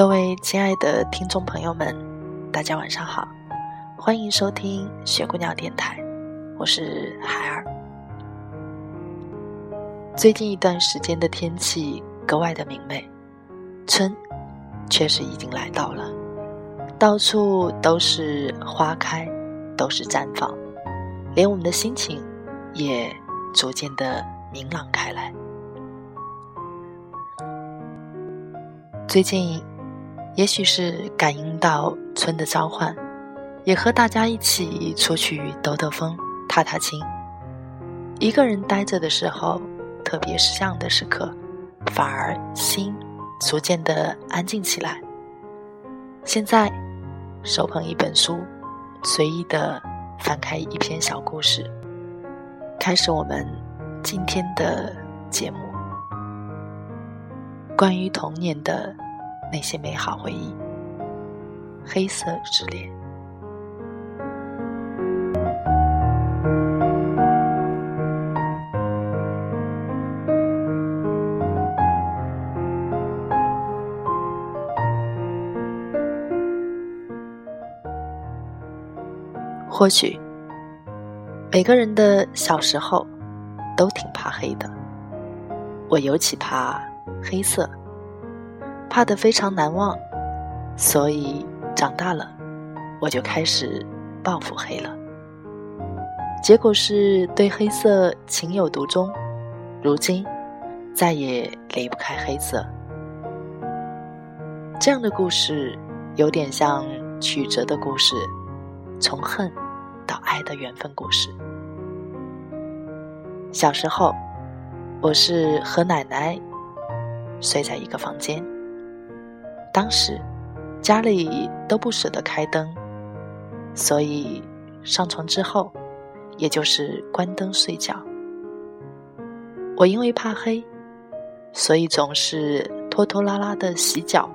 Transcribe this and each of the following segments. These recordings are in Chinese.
各位亲爱的听众朋友们，大家晚上好，欢迎收听雪姑娘电台，我是海儿。最近一段时间的天气格外的明媚，春确实已经来到了，到处都是花开，都是绽放，连我们的心情也逐渐的明朗开来。最近。也许是感应到春的召唤，也和大家一起出去兜兜风、踏踏青。一个人待着的时候，特别是这样的时刻，反而心逐渐的安静起来。现在，手捧一本书，随意的翻开一篇小故事，开始我们今天的节目，关于童年的。那些美好回忆，黑色之恋。或许每个人的小时候都挺怕黑的，我尤其怕黑色。怕得非常难忘，所以长大了，我就开始报复黑了。结果是对黑色情有独钟，如今再也离不开黑色。这样的故事有点像曲折的故事，从恨到爱的缘分故事。小时候，我是和奶奶睡在一个房间。当时家里都不舍得开灯，所以上床之后，也就是关灯睡觉。我因为怕黑，所以总是拖拖拉拉的洗脚，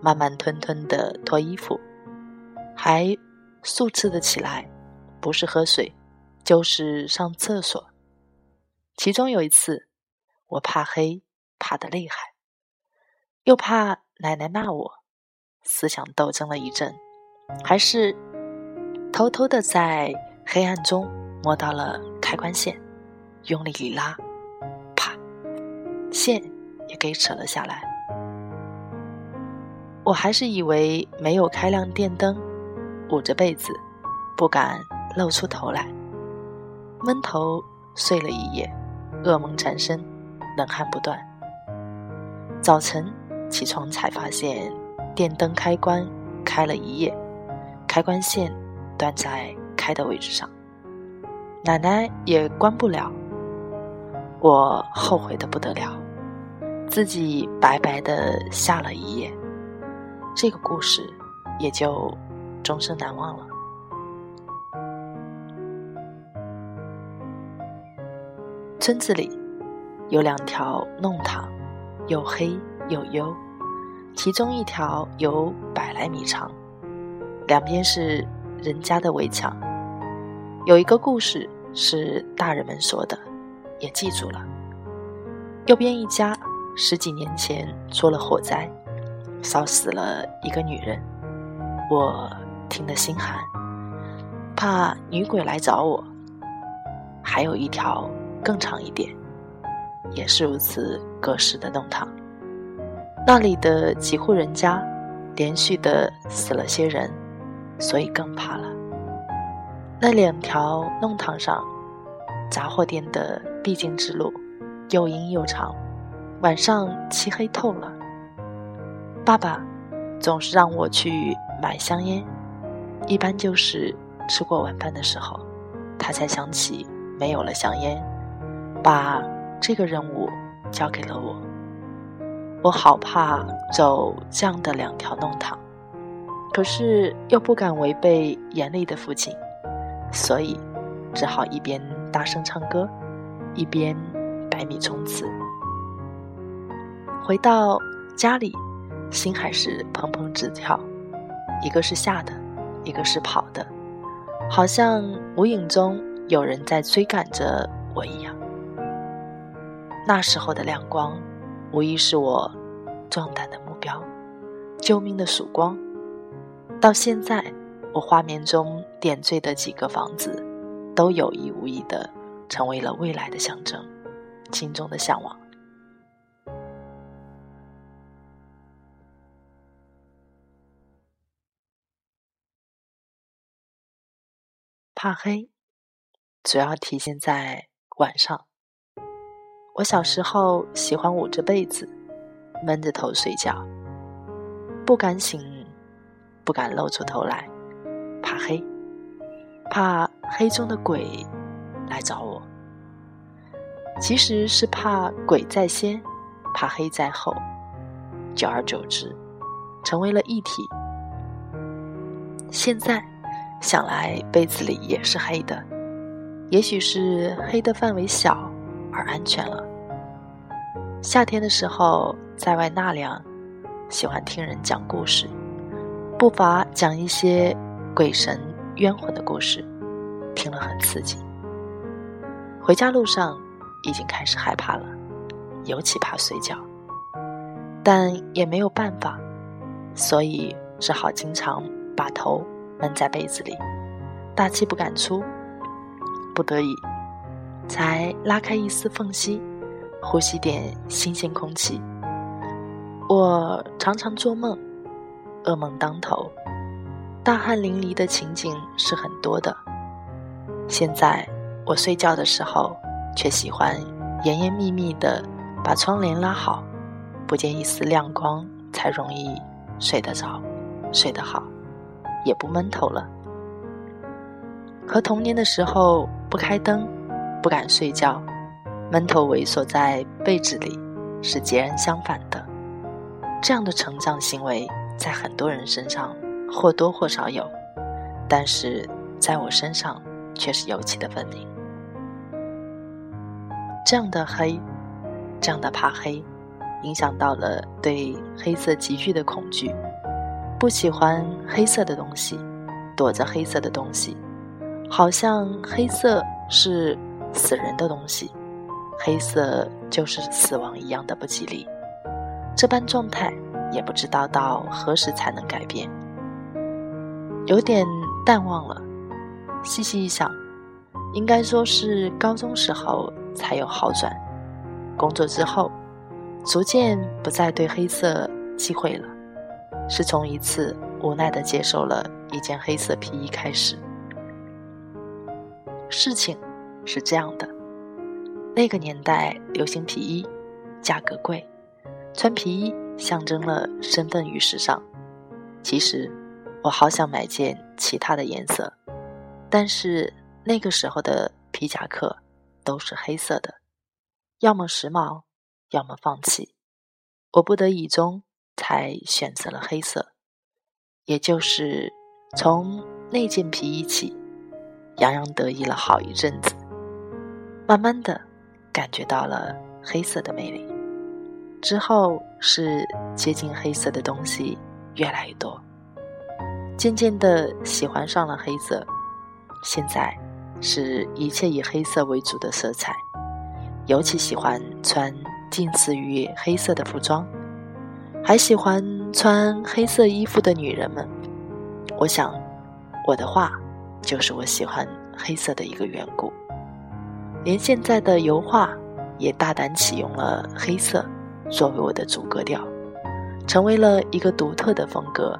慢慢吞吞的脱衣服，还数次的起来，不是喝水，就是上厕所。其中有一次，我怕黑，怕的厉害，又怕。奶奶骂我，思想斗争了一阵，还是偷偷的在黑暗中摸到了开关线，用力一拉，啪，线也给扯了下来。我还是以为没有开亮电灯，捂着被子，不敢露出头来，闷头睡了一夜，噩梦缠身，冷汗不断。早晨。起床才发现，电灯开关开了一夜，开关线断在开的位置上，奶奶也关不了。我后悔的不得了，自己白白的下了一夜，这个故事也就终生难忘了。村子里有两条弄堂，又黑。又幽，其中一条有百来米长，两边是人家的围墙。有一个故事是大人们说的，也记住了。右边一家十几年前出了火灾，烧死了一个女人，我听得心寒，怕女鬼来找我。还有一条更长一点，也是如此隔世的弄堂。那里的几户人家，连续的死了些人，所以更怕了。那两条弄堂上，杂货店的必经之路，又阴又长，晚上漆黑透了。爸爸总是让我去买香烟，一般就是吃过晚饭的时候，他才想起没有了香烟，把这个任务交给了我。我好怕走这样的两条弄堂，可是又不敢违背严厉的父亲，所以只好一边大声唱歌，一边百米冲刺。回到家里，心还是砰砰直跳，一个是吓的，一个是跑的，好像无影中有人在追赶着我一样。那时候的亮光。无疑是我壮胆的目标，救命的曙光。到现在，我画面中点缀的几个房子，都有意无意的成为了未来的象征，心中的向往。怕黑，主要体现在晚上。我小时候喜欢捂着被子，闷着头睡觉，不敢醒，不敢露出头来，怕黑，怕黑中的鬼来找我。其实是怕鬼在先，怕黑在后，久而久之，成为了一体。现在想来，被子里也是黑的，也许是黑的范围小而安全了。夏天的时候，在外纳凉，喜欢听人讲故事，不乏讲一些鬼神冤魂的故事，听了很刺激。回家路上已经开始害怕了，尤其怕睡觉，但也没有办法，所以只好经常把头闷在被子里，大气不敢出，不得已才拉开一丝缝隙。呼吸点新鲜空气。我常常做梦，噩梦当头，大汗淋漓的情景是很多的。现在我睡觉的时候，却喜欢严严密密的把窗帘拉好，不见一丝亮光，才容易睡得着，睡得好，也不闷头了。和童年的时候不开灯，不敢睡觉。闷头猥琐在被子里，是截然相反的。这样的成长行为在很多人身上或多或少有，但是在我身上却是尤其的分明。这样的黑，这样的怕黑，影响到了对黑色急剧的恐惧，不喜欢黑色的东西，躲着黑色的东西，好像黑色是死人的东西。黑色就是死亡一样的不吉利，这般状态也不知道到何时才能改变。有点淡忘了，细细一想，应该说是高中时候才有好转。工作之后，逐渐不再对黑色忌讳了，是从一次无奈的接受了一件黑色皮衣开始。事情是这样的。那个年代流行皮衣，价格贵，穿皮衣象征了身份与时尚。其实，我好想买件其他的颜色，但是那个时候的皮夹克都是黑色的，要么时髦，要么放弃。我不得已中才选择了黑色，也就是从那件皮衣起，洋洋得意了好一阵子，慢慢的。感觉到了黑色的魅力，之后是接近黑色的东西越来越多，渐渐的喜欢上了黑色。现在是一切以黑色为主的色彩，尤其喜欢穿近似于黑色的服装，还喜欢穿黑色衣服的女人们。我想，我的画就是我喜欢黑色的一个缘故。连现在的油画也大胆启用了黑色作为我的主格调，成为了一个独特的风格，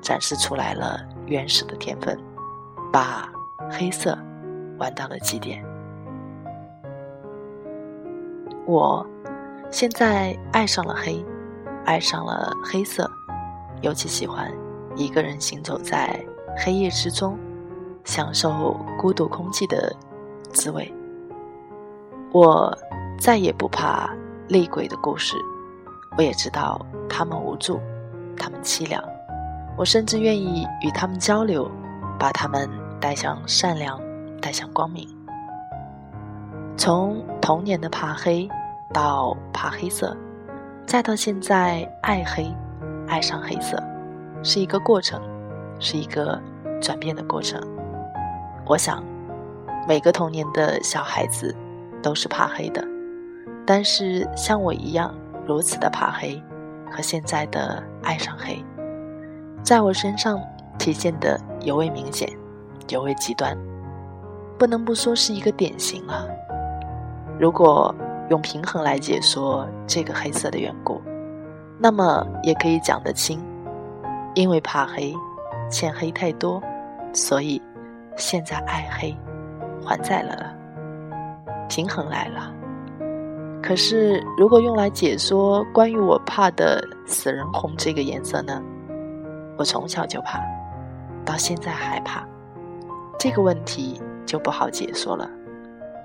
展示出来了原始的天分，把黑色玩到了极点。我现在爱上了黑，爱上了黑色，尤其喜欢一个人行走在黑夜之中，享受孤独空气的滋味。我再也不怕厉鬼的故事，我也知道他们无助，他们凄凉。我甚至愿意与他们交流，把他们带向善良，带向光明。从童年的怕黑，到怕黑色，再到现在爱黑，爱上黑色，是一个过程，是一个转变的过程。我想，每个童年的小孩子。都是怕黑的，但是像我一样如此的怕黑，和现在的爱上黑，在我身上体现的尤为明显，尤为极端，不能不说是一个典型啊。如果用平衡来解说这个黑色的缘故，那么也可以讲得清，因为怕黑，欠黑太多，所以现在爱黑，还债了了。平衡来了，可是如果用来解说关于我怕的死人红这个颜色呢？我从小就怕，到现在还怕，这个问题就不好解说了。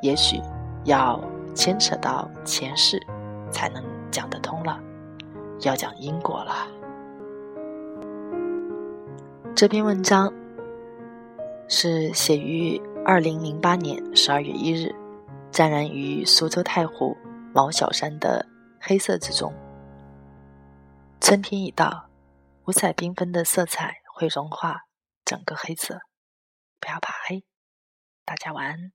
也许要牵扯到前世，才能讲得通了，要讲因果了。这篇文章是写于二零零八年十二月一日。沾染于苏州太湖毛小山的黑色之中。春天已到，五彩缤纷的色彩会融化整个黑色。不要怕黑，大家晚安。